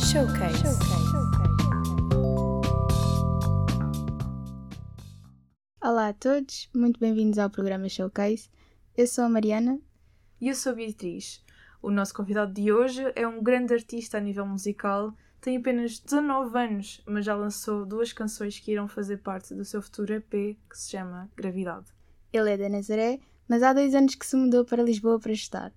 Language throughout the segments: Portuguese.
Showcase. Olá a todos, muito bem-vindos ao programa Showcase. Eu sou a Mariana. E eu sou a Beatriz. O nosso convidado de hoje é um grande artista a nível musical, tem apenas 19 anos, mas já lançou duas canções que irão fazer parte do seu futuro EP, que se chama Gravidade. Ele é da Nazaré, mas há dois anos que se mudou para Lisboa para estudar.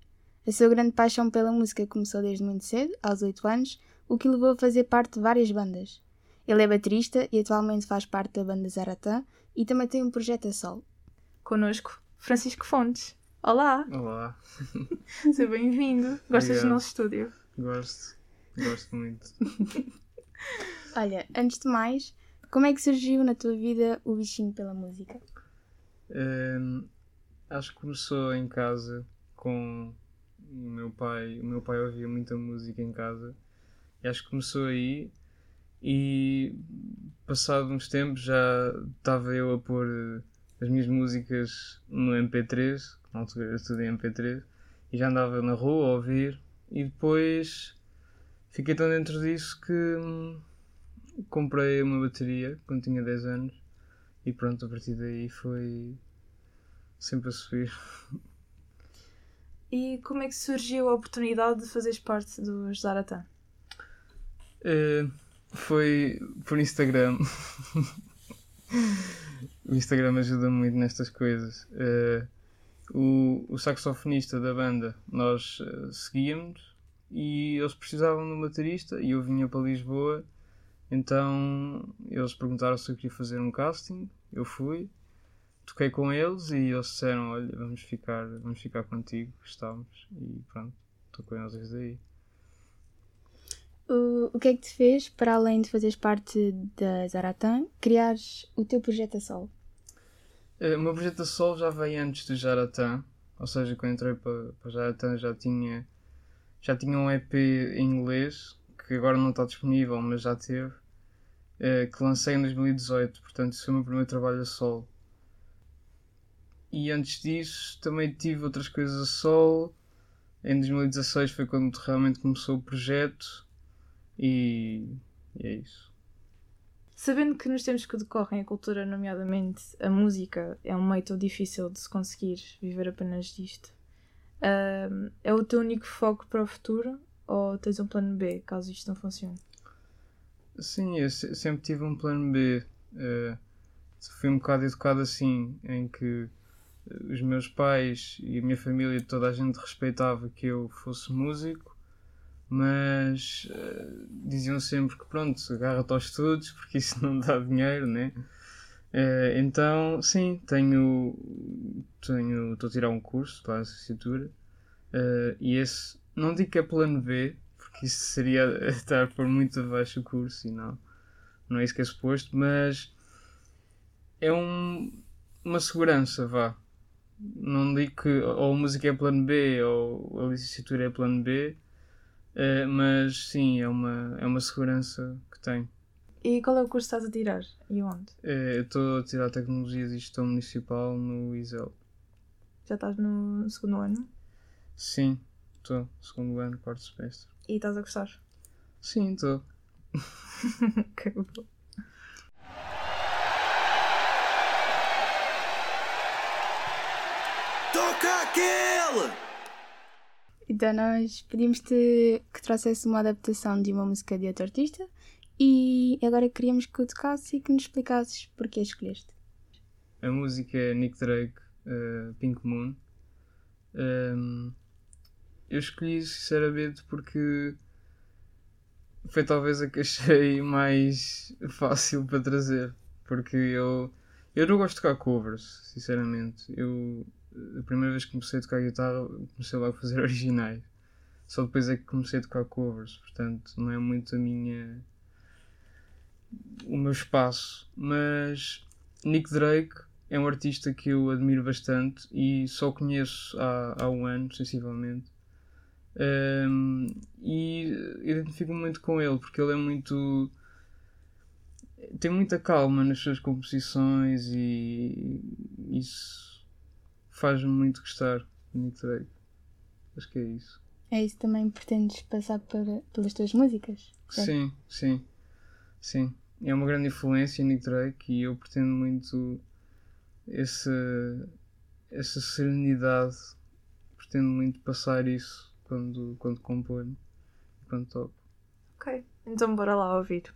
A sua grande paixão pela música começou desde muito cedo, aos 8 anos, o que o levou a fazer parte de várias bandas. Ele é baterista e atualmente faz parte da banda Zaratã e também tem um projeto a solo. Connosco, Francisco Fontes. Olá! Olá, Seja bem-vindo. Gostas do nosso estúdio? gosto, gosto muito. Olha, antes de mais, como é que surgiu na tua vida o bichinho pela música? Hum, acho que começou em casa com o meu pai. O meu pai ouvia muita música em casa e acho que começou aí. E passado uns tempos já estava eu a pôr eh, as minhas músicas no MP3, na altura tudo em MP3, e já andava na rua a ouvir. E depois fiquei tão dentro disso que hum, comprei uma bateria quando tinha 10 anos e pronto, a partir daí foi sempre a subir. E como é que surgiu a oportunidade de fazeres parte dos Zaratã? Eh, foi por Instagram. o Instagram ajuda muito nestas coisas. Eh, o, o saxofonista da banda, nós eh, seguíamos e eles precisavam de um baterista e eu vinha para Lisboa. Então eles perguntaram se eu queria fazer um casting. Eu fui, toquei com eles e eles disseram: Olha, vamos ficar, vamos ficar contigo, gostávamos. E pronto, estou com eles desde aí. O, que é que te fez, para além de fazeres parte da Zaratã, criares o teu projeto a solo? Eh, O meu projeto a solo já veio antes do Jaratã, ou seja, quando entrei para, para Jaratã já tinha, já tinha um EP em inglês, que agora não está disponível, mas já teve, eh, que lancei em 2018, portanto isso foi o meu primeiro trabalho a solo. E antes disso também tive outras coisas a solo, em 2016 foi quando realmente começou o projeto, e, e é isso. Sabendo que nos tempos que decorrem a cultura, nomeadamente a música, é um meio tão difícil de se conseguir viver apenas disto, ahm, é o teu único foco para o futuro ou tens um plano B caso isto não funcione? Sim, eu se- sempre tive um plano B. Eh, fui um bocado educado assim, em que eh, os meus pais e a minha família, toda a gente respeitava que eu fosse músico, mas eh, diziam sempre que pronto, agarra-te aos estudos, porque isso não dá dinheiro, né? Eh, então, sim, tenho. tenho Estou a tirar um curso para a licenciatura eh, e esse, não digo que é plano B, porque isso seria estar por muito abaixo o curso e não, não é isso que é suposto, mas é um, uma segurança, vá. Não digo que ou a música é plano B ou a licenciatura é plano B, eh, mas sim, é uma, é uma segurança que tenho. E qual é o curso que estás a tirar? E onde? Eh, eu estou a tirar Tecnologias e Gestão Municipal no ISEL. Já estás no segundo ano Sim, estou, segundo ano, quarto semestre. e estás a gostar? Sim, estou. Que bom. Toca aquele! Então nós pedimos-te que trouxesse uma adaptação de uma música de outro artista e agora queríamos que o tocasse e que nos explicasses porque a escolheste. A música é Nick Drake, eh, Pink Moon. Ehm, eu escolhi sinceramente porque foi talvez a que achei mais fácil para trazer. Porque eu, eu não gosto de tocar covers, sinceramente. Eu, a primeira vez que comecei a tocar guitarra, comecei logo a fazer originais. Só depois é que comecei a tocar covers, portanto não é muito a minha. o meu espaço. Mas Nick Drake é um artista que eu admiro bastante e só conheço há, há um ano, sensivelmente. Um, e identifico-me muito com ele porque ele é muito. tem muita calma nas suas composições e isso faz-me muito gostar de Nick Drake. Acho que é isso. É isso que também pretendes passar para, pelas tuas músicas? certo? Sim, sim, sim. É uma grande influência Nick Drake e eu pretendo muito essa, essa serenidade, pretendo muito passar isso quando, quando componho, quando toco. Ok, então bora lá ouvir.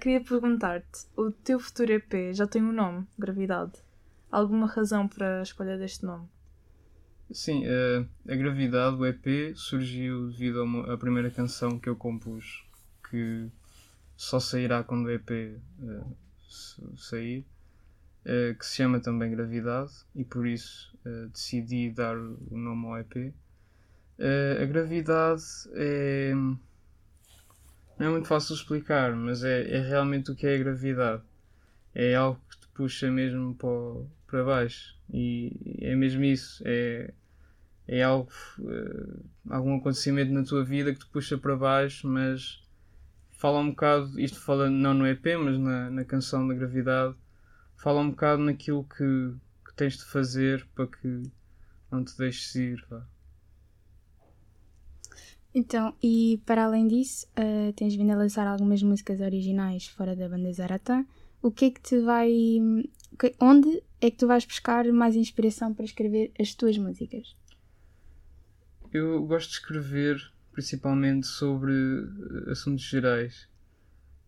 Queria perguntar-te, o teu futuro EP já tem um nome, Gravidade. Alguma razão para a escolha deste nome? Sim, eh, a gravidade, o EP, surgiu devido a a primeira canção que eu compus, que só sairá quando o EP eh, s- sair, eh, que se chama também Gravidade, e por isso eh, decidi dar o nome ao EP. Eh, a gravidade é. Não é muito fácil explicar, mas é, é realmente o que é a gravidade. É algo que te puxa mesmo para, para baixo. E é mesmo isso. É, é algo, eh, algum acontecimento na tua vida que te puxa para baixo, mas fala um bocado, isto fala não no EP, mas na, na canção da gravidade, fala um bocado naquilo que, que tens de fazer para que não te deixes ir. Então, e para além disso, eh, tens vindo a lançar algumas músicas originais fora da banda Zaratã. O que é que te vai. que- Onde é que tu vais buscar mais inspiração para escrever as tuas músicas? Eu gosto de escrever principalmente sobre eh, assuntos gerais,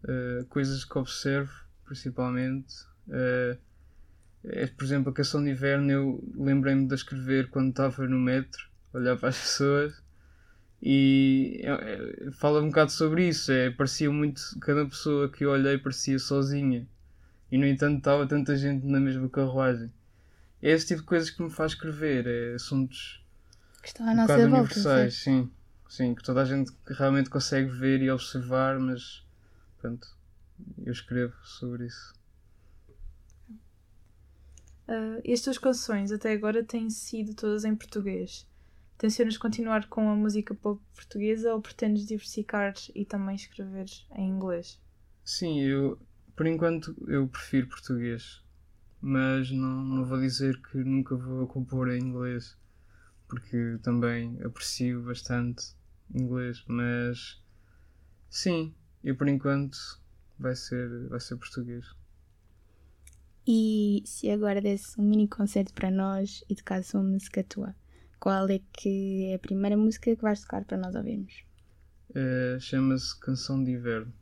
Eh, coisas que observo principalmente. Eh, é, por exemplo, a canção de inverno eu lembrei-me de escrever quando estava no metro, olhar para as pessoas e é- é- fala um bocado sobre isso. É, parecia muito, cada pessoa que eu olhei parecia sozinha e no entanto estava tanta gente na mesma carruagem. É esse tipo de coisas que me faz escrever, é assuntos Que estão à um nossa bocado volta. universais, sim. Sim, que toda a gente realmente consegue ver e observar, mas pronto, eu escrevo sobre isso. Ah, e as tuas canções até agora têm sido todas em português. Tencionas continuar com a música pop portuguesa ou pretendes diversificar e também escrever em inglês? Sim, eu por enquanto eu prefiro português, mas não, não vou dizer que nunca vou compor em inglês, porque também aprecio bastante inglês, mas sim, eu por enquanto vai ser, vai ser português. E se agora desse um mini concerto para nós e tocasse uma música tua, qual é que é a primeira música que vais tocar para nós ouvirmos? Eh, Chama-se Canção de Inverno.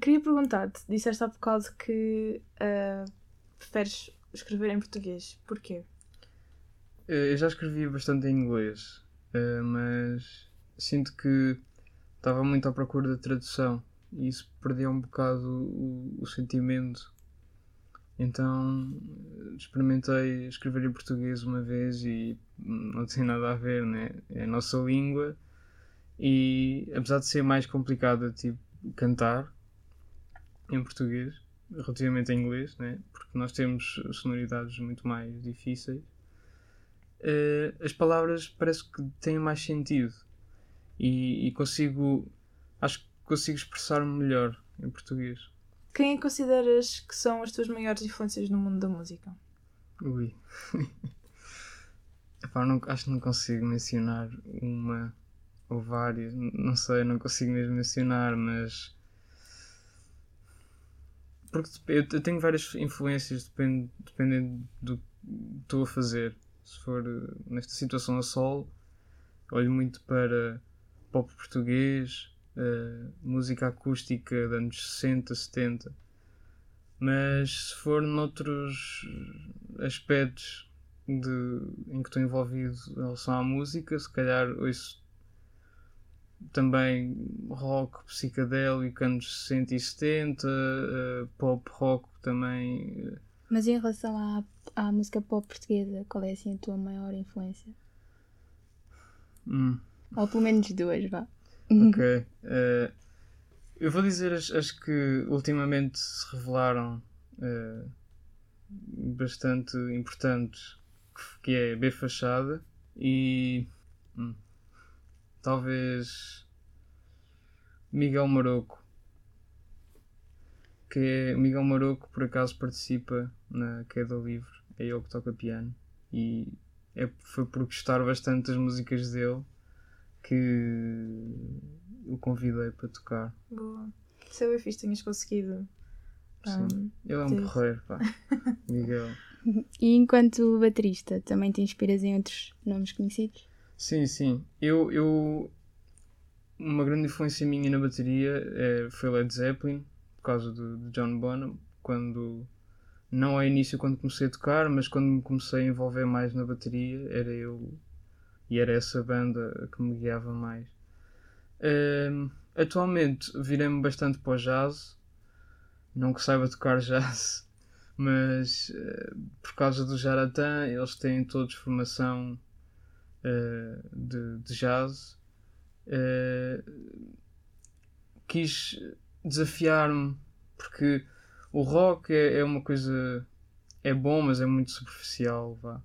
Queria perguntar-te, disseste há bocado que ah, preferes escrever em português. Porquê? Eh, Eu já escrevia bastante em inglês, eh, mas sinto que estava muito à procura da tradução e isso perdia um bocado o, o sentimento. Então experimentei escrever em português uma vez e não tem nada a ver, né? É a nossa língua e apesar de ser mais complicado tipo cantar em português relativamente a inglês, né? Porque nós temos sonoridades muito mais difíceis eh, as palavras parece que têm mais sentido e, e consigo acho que consigo expressar-me melhor em português. Quem é que consideras que são as tuas maiores influências no mundo da música? Ui. Epá, não, acho que não consigo mencionar uma ou várias, n- não sei, não consigo mesmo mencionar, mas porque eu tenho várias influências depend, dependendo do que estou a fazer. Se for eh, nesta situação a sol, olho muito para pop português, eh, música acústica de anos 60, 70. Mas se for noutros aspectos de, em que estou envolvido em relação à música, se calhar ouço também rock psicadélico, anos 60 e 70, eh, pop rock também. eh, Mas em relação à, à música pop portuguesa, qual é assim a tua maior influência? hum, Ou pelo menos duas, vá. ok. Eh, eu vou dizer as, as que ultimamente se revelaram eh, bastante importantes, que é B Fachada e hum, talvez Miguel Maroco. Que é, o Miguel Maroco por acaso participa na Queda Livre, é ele que toca piano e é, foi por gostar bastante das músicas dele que o convidei para tocar. Boa. Se eu fiz, tenhas conseguido. Sim. um, Ele é um ter- porreiro, pá. Miguel. E enquanto baterista, também te inspiras em outros nomes conhecidos? Sim, sim. Eu, eu uma grande influência minha na bateria é, foi Led Zeppelin, por causa do, de John Bonham, quando não ao início quando comecei a tocar, mas quando me comecei a envolver mais na bateria, era eu e era essa banda que me guiava mais. Ahm, atualmente virei-me bastante para o jazz, não que saiba tocar jazz, mas eh, por causa do Jaratan, eles têm todos formação eh, de, de jazz. Eh, quis desafiar-me porque o rock é, é uma coisa é bom, mas é muito superficial, vá.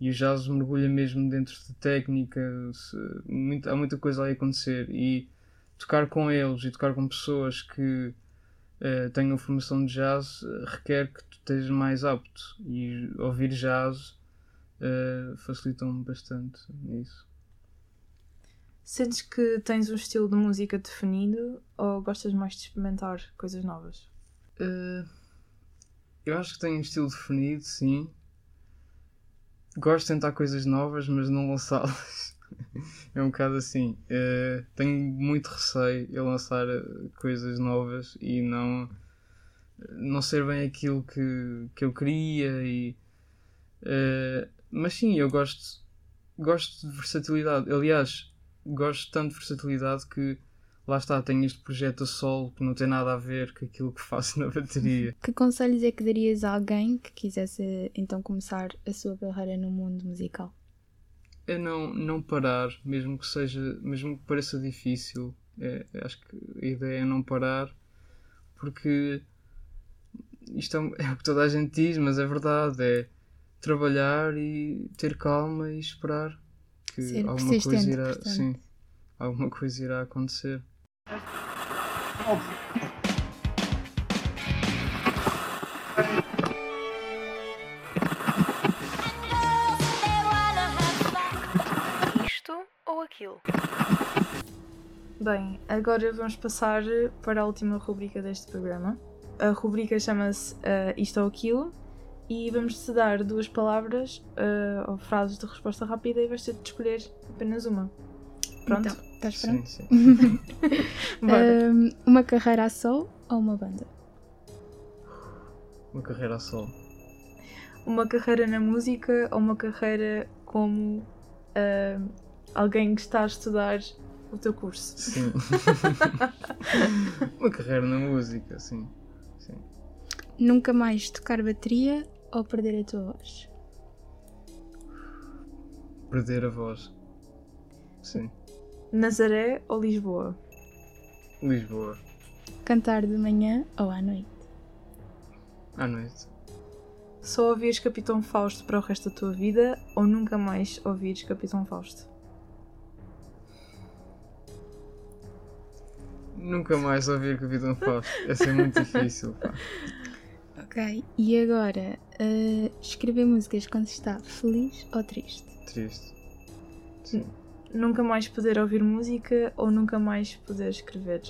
E o jazz mergulha mesmo dentro de técnica, muito- há muita coisa ali a acontecer. E tocar com eles e tocar com pessoas que eh, tenham formação de jazz requer que tu estejas mais apto. E ouvir jazz eh, facilitam-me bastante nisso. Sentes que tens um estilo de música definido ou gostas mais de experimentar coisas novas? Eh, eu acho que tenho um estilo definido, sim. Gosto de tentar coisas novas, mas não lançá-las. é um bocado assim. Eh, tenho muito receio em lançar coisas novas e não, não ser bem aquilo que, que eu queria. E, mas sim, eu gosto, gosto de versatilidade. Aliás, gosto tanto de versatilidade que lá está, tenho este projeto a solo que não tem nada a ver com aquilo que faço na bateria. Que conselhos é que darias a alguém que quisesse então começar a sua carreira no mundo musical? É não, não parar, mesmo que seja, mesmo que pareça difícil. É, acho que a ideia é não parar, porque isto é, é o que toda a gente diz, mas é verdade, é trabalhar e ter calma e esperar que Ser alguma coisa irá, portanto. sim, alguma coisa irá acontecer. Isto ou aquilo? Bem, agora vamos passar para a última rubrica deste programa. A rubrica chama-se eh, Isto ou Aquilo e vamos-te dar duas palavras eh, ou frases de resposta rápida e vais ter de escolher apenas uma. Pronto? Então, estás Sim, pronto? sim. Bora. Ahm, uma carreira a sol ou uma banda? Uma carreira a solo. Uma carreira na música ou uma carreira como eh, alguém que está a estudar o teu curso? Sim. uma carreira na música, sim. sim. Nunca mais tocar bateria ou perder a tua voz? Perder a voz. Sim. Nazaré ou Lisboa? Lisboa. Cantar de manhã ou à noite? À noite. Só ouvires Capitão Fausto para o resto da tua vida ou nunca mais ouvires Capitão Fausto? Nunca mais ouvir Capitão Fausto. Essa é muito difícil, pá. Ok. E agora, ah, escrever músicas quando está feliz ou triste? Triste. Sim. Nunca mais poder ouvir música ou nunca mais poder escrever?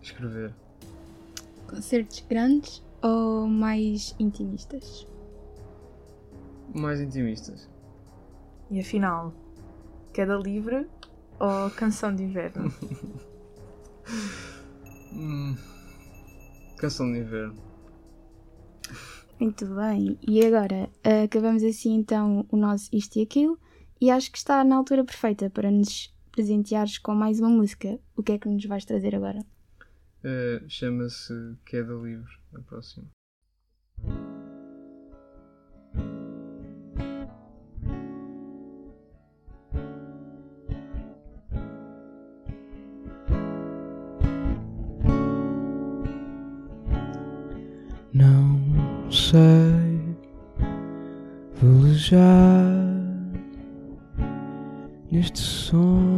Escrever. Concertos grandes ou mais intimistas? Mais intimistas. E afinal, queda livre ou canção de inverno? Hum. Canção de inverno. Muito bem. E agora, acabamos assim então o nosso isto e aquilo. E acho que está na altura perfeita para nos presenteares com mais uma música, o que é que nos vais trazer agora? Eh, Chama-se Queda Livre, a próxima. Sei velejar neste sono.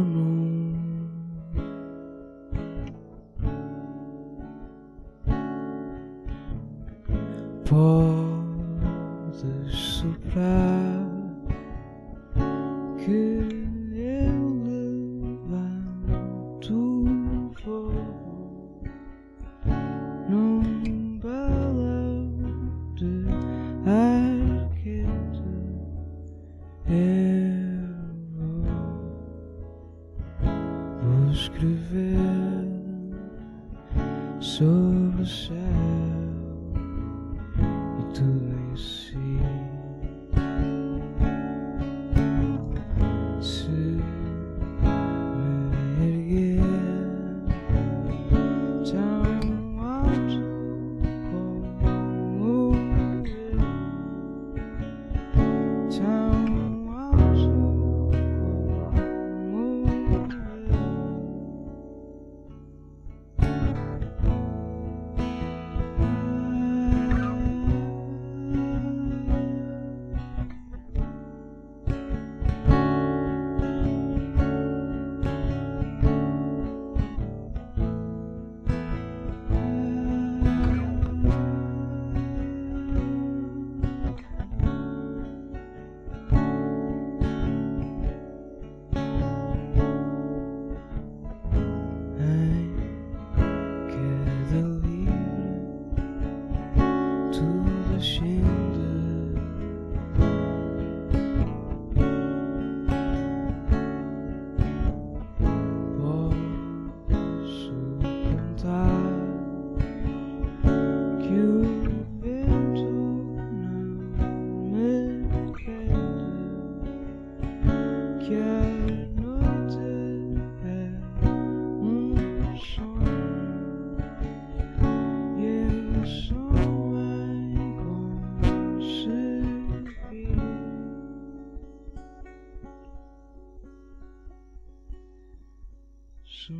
O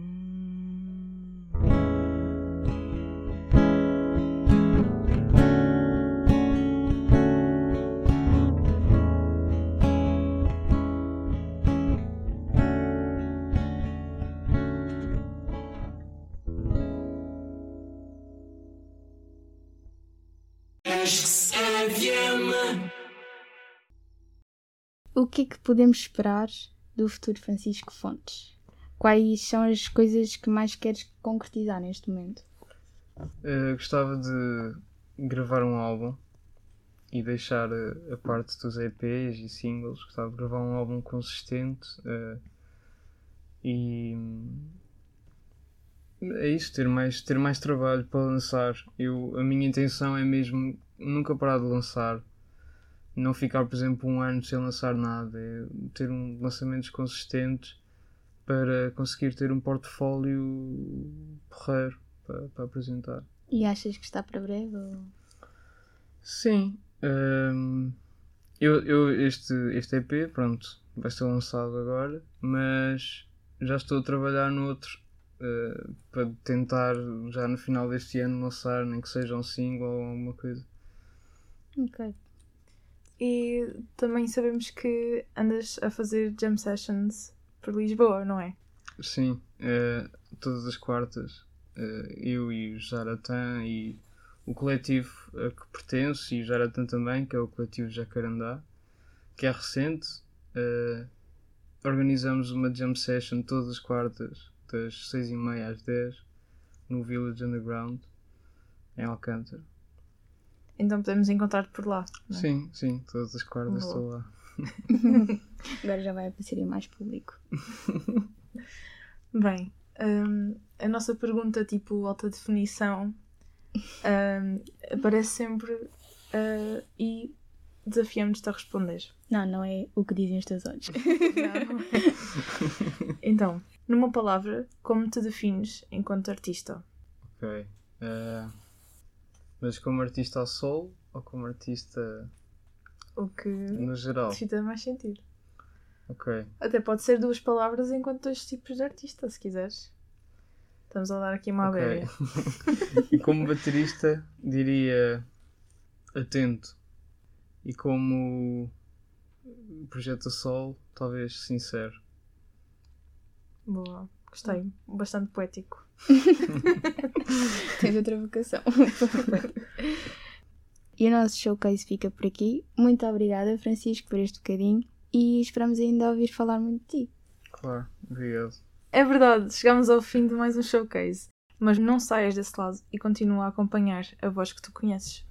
que é que podemos esperar do futuro Francisco Fontes? Quais são as coisas que mais queres concretizar neste momento? Eh, gostava de gravar um álbum e deixar a, a parte dos EPs e singles. Gostava de gravar um álbum consistente eh, e é isso, ter mais, ter mais trabalho para lançar. Eu, a minha intenção é mesmo nunca parar de lançar. Não ficar, por exemplo, um ano sem lançar nada. É ter um, lançamentos consistentes para conseguir ter um portfólio porreiro para, para apresentar. E achas que está para breve? Ou... Sim. hum, eu, eu, este, este EP, pronto, vai ser lançado agora, mas já estou a trabalhar no outro eh, para tentar já no final deste ano lançar, nem que seja um single ou alguma coisa. Ok. E também sabemos que andas a fazer jam sessions por Lisboa, não é? Sim, eh, todas as quartas, eh, eu e o Jaratan e o coletivo a que pertenço e o Jaratan também, que é o coletivo Jacarandá, que é recente, eh, organizamos uma jam session todas as quartas, das 6 e meia às 10, no Village Underground, em Alcântara. Então podemos encontrar por lá. é? Sim, sim, todas as quartas Boa. estou lá. Agora já vai aparecer em mais público. Bem, hum, a nossa pergunta, tipo, alta definição, hum, aparece sempre. uh, e desafiamos-te a responder. Não, não é o que dizem os teus olhos. então, numa palavra, como te defines enquanto artista? Ok. Eh, mas como artista a solo ou como artista O que no geral? te faz mais sentido. Ok. Até pode ser duas palavras enquanto dois tipos de artista, se quiseres. Estamos a dar aqui uma Ok. abelha. e como baterista diria atento. E como projeto a solo, talvez sincero. Boa, gostei. Bastante poético. Tens outra vocação. e o nosso showcase fica por aqui. Muito obrigada, Francisco, por este bocadinho. E esperamos ainda ouvir falar muito de ti. Claro, obrigado. É verdade, chegamos ao fim de mais um showcase. Mas não saias desse lado e continua a acompanhar a voz que tu conheces.